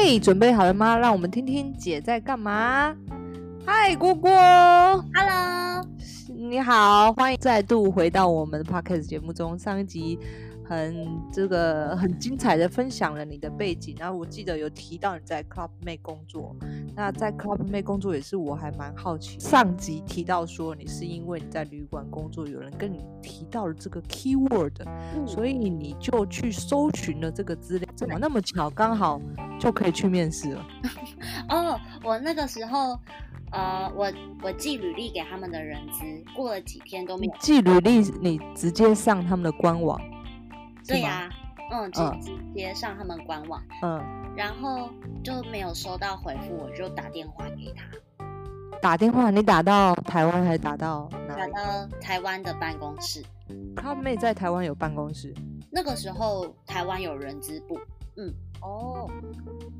嘿，准备好了吗？让我们听听姐在干嘛。嗨，锅锅，Hello，你好，欢迎再度回到我们的 Podcast 节目中。上一集。很这个很精彩的分享了你的背景，然后我记得有提到你在 Club Med 工作，那在 Club Med 工作也是我还蛮好奇。上集提到说你是因为你在旅馆工作，有人跟你提到了这个 keyword，嗯，所以你就去搜寻了这个资料，怎么那么巧，刚好就可以去面试了？哦，我那个时候，呃，我我寄履历给他们的人资，过了几天都没有寄履历，你直接上他们的官网。对呀、啊，嗯，直直接上他们官网，嗯，然后就没有收到回复，我就打电话给他。打电话？你打到台湾还是打到哪里？打到台湾的办公室。Club Med 在台湾有办公室？那个时候台湾有人资部。嗯，哦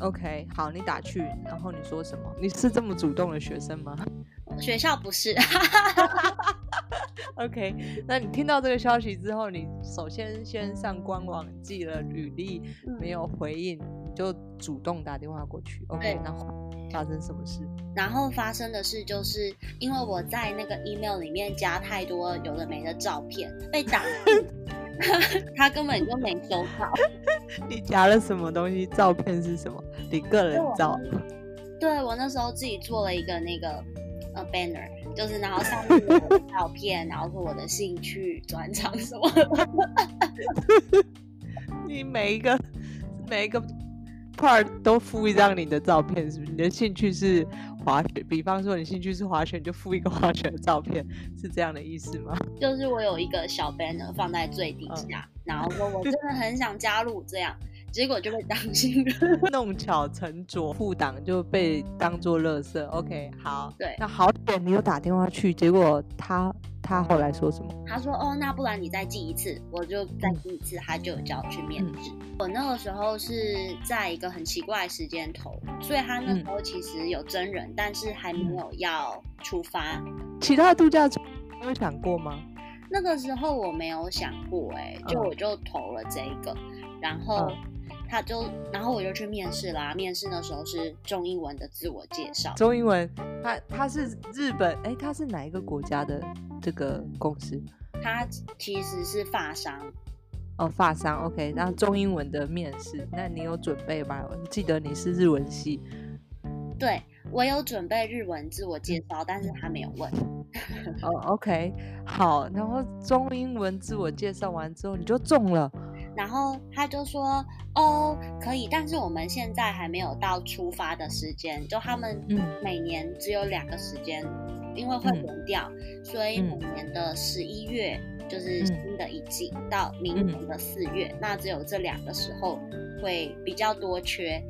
，OK，好，你打去，然后你说什么？你是这么主动的学生吗？学校不是。OK，那你听到这个消息之后，你首先先上官网寄了履历，没有回应，你就主动打电话过去。OK，然后发生什么事？然后发生的事就是因为我在那个 email 里面加太多有的没的照片，被打，他根本就没收到。你加了什么东西？照片是什么？你个人照？对，我那时候自己做了一个那个呃 banner。就是，然后上面有我的照片，然后是我的兴趣、专长什么的。你每一个每一个 part 都附一张你的照片，是不是？你的兴趣是滑雪，比方说你兴趣是滑雪，你就附一个滑雪的照片，是这样的意思吗？就是我有一个小 banner 放在最底下，嗯、然后说我真的很想加入这样。结果就被当心了，弄巧成拙，副档就被当做垃圾。OK，好，对，那好点，你有打电话去，结果他他后来说什么？他说哦，那不然你再寄一次，我就再寄一次，他就叫我去面试。嗯、我那个时候是在一个很奇怪的时间投，所以他那时候其实有真人，嗯、但是还没有要出发。其他度假村有想过吗？那个时候我没有想过、欸，哎，就我就投了这一个，然后。嗯他就，然后我就去面试啦。面试的时候是中英文的自我介绍。中英文，他他是日本，哎，他是哪一个国家的这个公司？他其实是发商。哦，发商，OK。然后中英文的面试，那你有准备吗？我记得你是日文系。对，我有准备日文自我介绍，但是他没有问。哦，OK，好。然后中英文自我介绍完之后，你就中了。然后他就说：“哦，可以，但是我们现在还没有到出发的时间。就他们每年只有两个时间，嗯、因为会轮调，嗯、所以每年的十一月就是新的一季，嗯、到明年的四月，嗯、那只有这两个时候会比较多缺。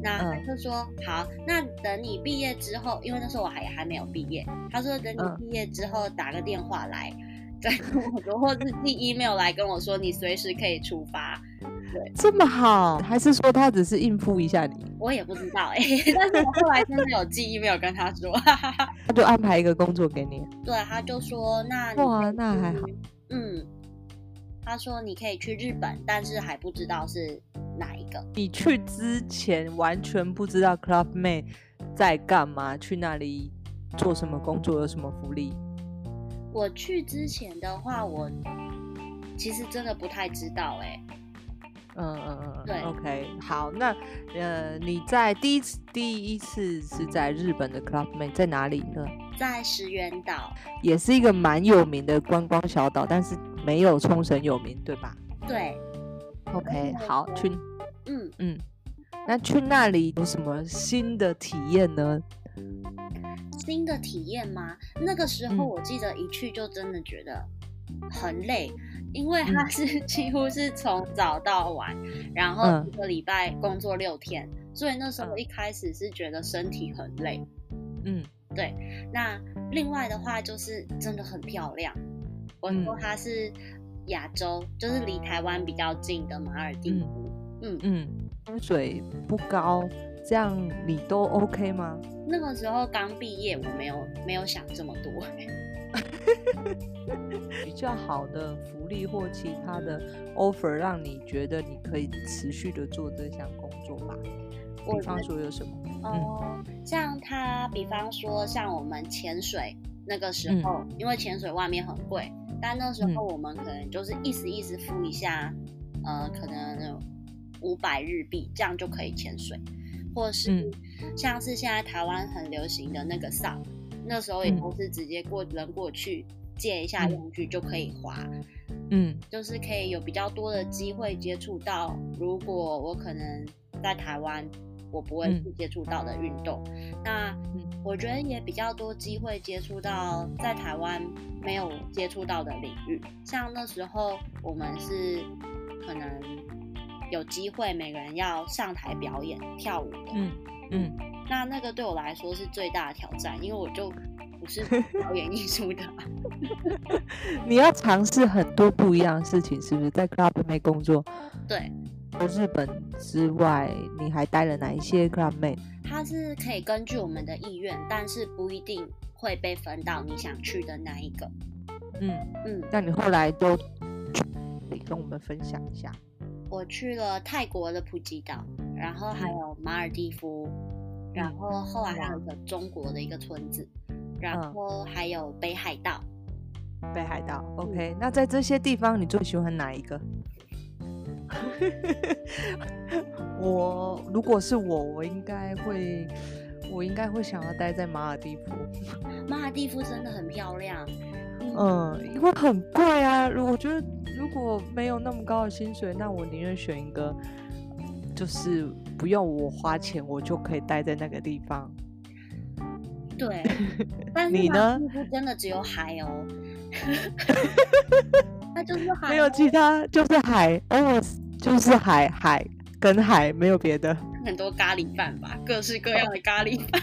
那他就说：嗯、好，那等你毕业之后，因为那时候我还还没有毕业，他说等你毕业之后打个电话来。”再跟我说，或是寄 email 来跟我说，你随时可以出发。对，这么好，还是说他只是应付一下你？我也不知道哎、欸，但是我后来真的有寄 email 跟他说，他就安排一个工作给你。对，他就说那哇，那还好。嗯，他说你可以去日本，但是还不知道是哪一个。你去之前完全不知道 Club Med 在干嘛，去那里做什么工作，有什么福利？我去之前的话，我其实真的不太知道哎。嗯嗯嗯，对，OK，好，那呃，你在第一次第一次是在日本的 Club Med 在哪里呢？在石垣岛，也是一个蛮有名的观光小岛，但是没有冲绳有名，对吧？对，OK，好，去，嗯嗯，那去那里有什么新的体验呢？新的体验吗？那个时候我记得一去就真的觉得很累，嗯、因为它是 几乎是从早到晚，嗯、然后一个礼拜工作六天，嗯、所以那时候一开始是觉得身体很累。嗯，对。那另外的话就是真的很漂亮。我说它是亚洲，嗯、就是离台湾比较近的马尔地夫。嗯嗯，风水不高。这样你都 OK 吗？那个时候刚毕业，我没有没有想这么多。比较好的福利或其他的 offer，让你觉得你可以持续的做这项工作吧？比方说有什么？哦、嗯，像他，比方说像我们潜水那个时候，嗯、因为潜水外面很贵，但那时候我们可能就是意思意思付一下，嗯、呃，可能五百日币，这样就可以潜水，或是像是现在台湾很流行的那个 SUP，那时候也都是直接过人过去借一下用具就可以滑，嗯，就是可以有比较多的机会接触到，如果我可能在台湾。我不会去接触到的运动，嗯、那我觉得也比较多机会接触到在台湾没有接触到的领域。像那时候我们是可能有机会每个人要上台表演跳舞的，嗯嗯，那那个对我来说是最大的挑战，因为我就不是 表演艺术的。你要尝试很多不一样的事情，是不是在 Club 工作？对。除日本之外，你还待了哪一些 Clubmate？它是可以根据我们的意愿，但是不一定会被分到你想去的那一个。嗯嗯，那你后来都你跟我们分享一下。我去了泰国的普吉岛，然后还有马尔蒂夫，嗯、然后后来还有一个中国的一个村子，嗯、然后还有北海道。北海道，OK、嗯。那在这些地方，你最喜欢哪一个？我如果是我，我应该会，我应该会想要待在马尔蒂夫。马尔蒂夫真的很漂亮，嗯，因为很贵啊。如我觉得如果没有那么高的薪水，那我宁愿选一个，就是不用我花钱，我就可以待在那个地方。对，但是马尔地夫真的只有海哦。那就是海，没有其他，就是海，哦，就是海，海跟海，没有别的。很多咖喱饭吧，各式各样的咖喱饭。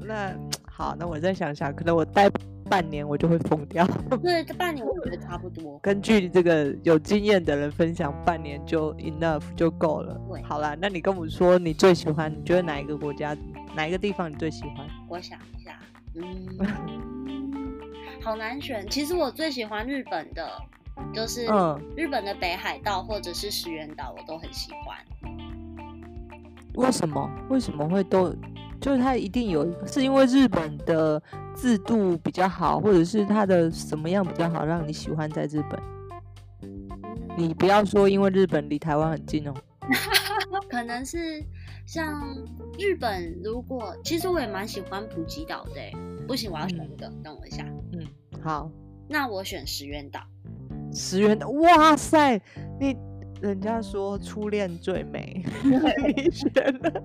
那好，那我再想想，可能我待半年，我就会疯掉。对，这半年我觉得差不多。根据这个有经验的人分享，半年就 enough 就够了。对好啦，那你跟我说，你最喜欢，你觉得哪一个国家，哪一个地方你最喜欢？我想一下。嗯，好难选。其实我最喜欢日本的，就是日本的北海道或者是石垣岛，我都很喜欢。为什么？为什么会都？就是它一定有，是因为日本的制度比较好，或者是它的什么样比较好，让你喜欢在日本？你不要说因为日本离台湾很近哦。可能是像日本，如果其实我也蛮喜欢普吉岛的。不行，我要选一个，嗯、等我一下。嗯，好，那我选石原岛。石原岛，哇塞，你人家说初恋最美，你选了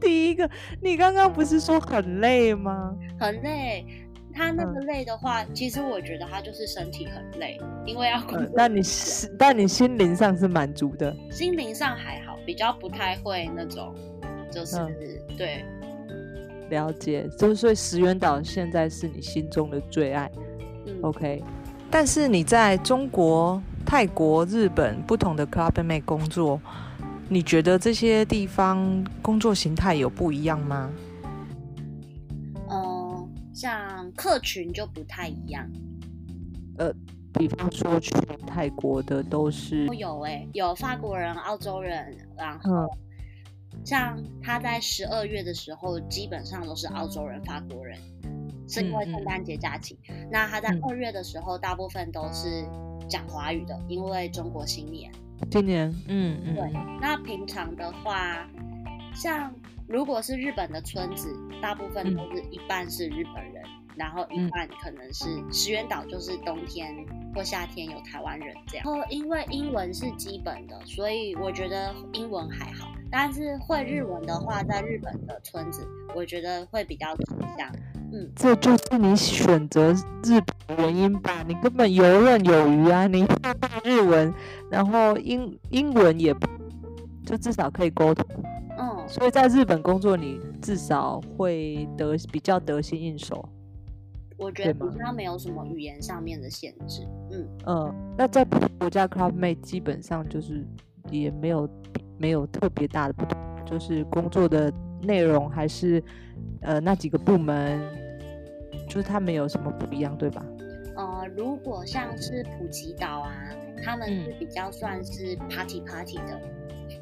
第一个。你刚刚不是说很累吗？很累。他那个累的话，嗯、其实我觉得他就是身体很累，因为要工作、嗯。但你是，但你心灵上是满足的。心灵上还好，比较不太会那种，就是、嗯、对。了解，就是所以石原岛现在是你心中的最爱。嗯、OK，但是你在中国、泰国、日本不同的 Clubmate 工作，你觉得这些地方工作形态有不一样吗？像客群就不太一样，呃，比方说去泰国的都是有哎、欸，有法国人、澳洲人，然后像他在十二月的时候，基本上都是澳洲人、法国人，是因为圣诞节假期。嗯嗯，那他在二月的时候，大部分都是讲华语的，因为中国新年。今年，嗯嗯，对。那平常的话，像。如果是日本的村子，大部分都是一半是日本人，嗯、然后一半可能是石原岛，就是冬天或夏天有台湾人这样。然后因为英文是基本的，所以我觉得英文还好。但是会日文的话，在日本的村子，我觉得会比较吃香。嗯，这就是你选择日本的原因吧？你根本游刃有余啊！你会日文，然后英英文也不，就至少可以沟通。嗯，所以在日本工作，你至少会得比较得心应手。我觉得比较没有什么语言上面的限制。嗯嗯，那在不同国家 Clubmate 基本上就是也没有没有特别大的不同，就是工作的内容还是呃那几个部门，就是它没有什么不一样，对吧？呃，如果像是普吉岛啊，他们是比较算是 party party 的。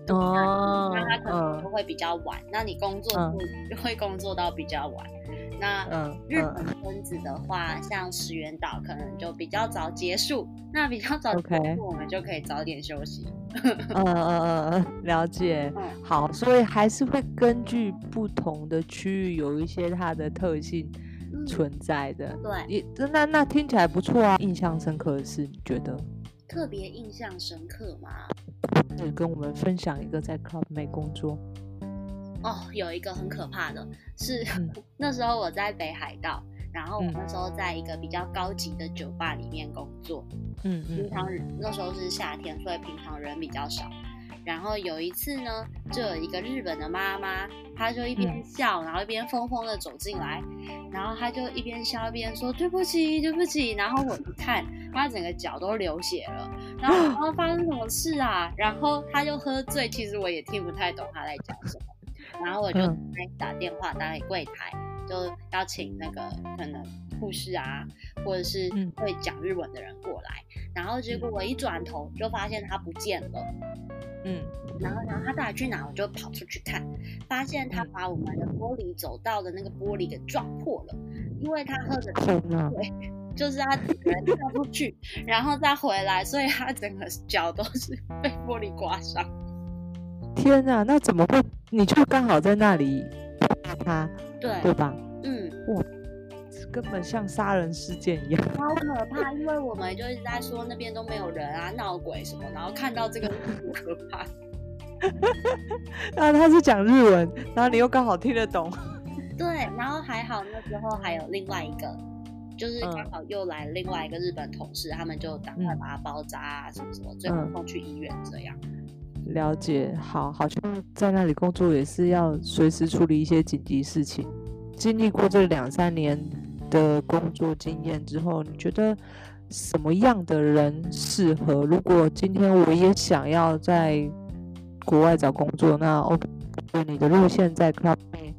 嗯哦，那他可能就会比较晚，嗯、那你工作就会工作到比较晚。嗯、那日本村子的话，嗯、像石原岛可能就比较早结束，那比较早结束，我们就可以早点休息。嗯嗯嗯嗯，了解。嗯、好，所以还是会根据不同的区域有一些它的特性存在的。嗯、对，也那那听起来不错啊。印象深刻的是，你觉得？特别印象深刻吗？是跟我们分享一个在 Club Med 工作哦，有一个很可怕的是，嗯、那时候我在北海道，然后我那时候在一个比较高级的酒吧里面工作，嗯嗯，平常那时候是夏天，所以平常人比较少。然后有一次呢，就有一个日本的妈妈，她就一边笑，然后一边疯疯的走进来，然后她就一边笑一边说对不起对不起。然后我一看，她整个脚都流血了，然后然后发生什么事啊？然后她就喝醉，其实我也听不太懂她在讲什么。然后我就打电话打给柜台，就要请那个可能护士啊，或者是会讲日文的人过来。然后结果我一转头就发现他不见了。嗯，然后然后他带去哪，我就跑出去看，发现他把我们的玻璃走道的那个玻璃给撞破了，因为他喝着酒，对，就是他整个人跳出去，然后再回来，所以他整个脚都是被玻璃刮伤。天哪，那怎么会？你就刚好在那里碰到他，对对吧？嗯，哇。根本像杀人事件一样，超可怕！因为我们就一直在说那边都没有人啊，闹鬼什么，然后看到这个很可怕。然后他是讲日文，然后你又刚好听得懂。对，然后还好那时候还有另外一个，就是刚好又来另外一个日本同事，嗯、他们就赶快把他包扎啊什么什么，最后送去医院这样。了解，好，好像在那里工作也是要随时处理一些紧急事情，经历过这两三年的工作经验之后，你觉得什么样的人适合？如果今天我也想要在国外找工作，那 OK，你的路线在 Club 内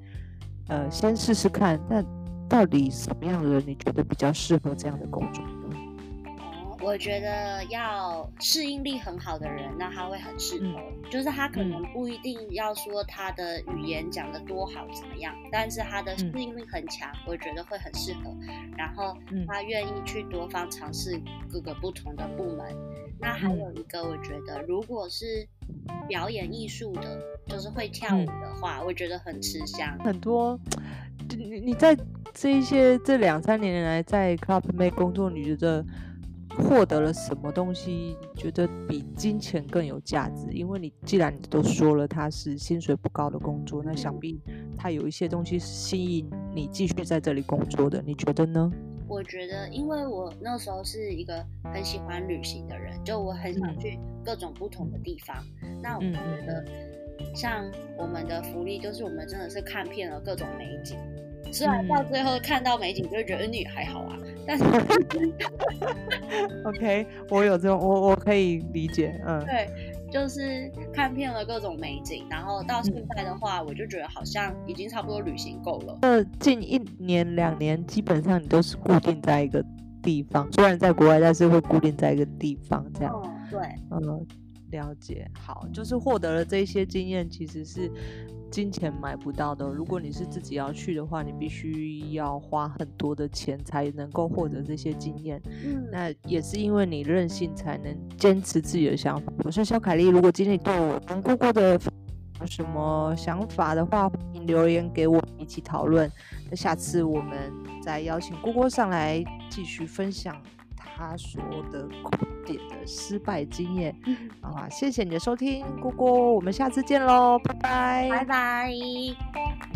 呃，先试试看。那到底什么样的人你觉得比较适合这样的工作？我觉得要适应力很好的人，那他会很适合。嗯、就是他可能不一定要说他的语言讲得多好怎么样，但是他的适应力很强，嗯、我觉得会很适合。然后他愿意去多方尝试各个不同的部门。嗯、那还有一个，我觉得如果是表演艺术的，就是会跳舞的话，嗯、我觉得很吃香。很多，你你在这一些这两三年来在 Club Med 工作，你觉得？获得了什么东西？觉得比金钱更有价值？因为你既然你都说了他是薪水不高的工作，那想必他有一些东西是吸引你继续在这里工作的。你觉得呢？我觉得，因为我那时候是一个很喜欢旅行的人，就我很想去各种不同的地方。嗯、那我觉得，像我们的福利，就是我们真的是看遍了各种美景。虽然到最后看到美景，就会觉得你还好啊。但是，OK，我有这种，我我可以理解，嗯，对，就是看遍了各种美景，然后到现在的话，嗯、我就觉得好像已经差不多旅行够了。呃，近一年两年，基本上你都是固定在一个地方，虽然在国外，但是会固定在一个地方这样。嗯、对，嗯，了解。好，就是获得了这些经验，其实是。金钱买不到的。如果你是自己要去的话，你必须要花很多的钱才能够获得这些经验。嗯，那也是因为你任性，才能坚持自己的想法。我是小凯丽，如果今天你对我跟姑姑的有什么想法的话，欢迎留言给我一起讨论。那下次我们再邀请姑姑上来继续分享。他说的苦点的失败经验，啊，谢谢你的收听，姑姑，我们下次见喽，拜拜，拜拜。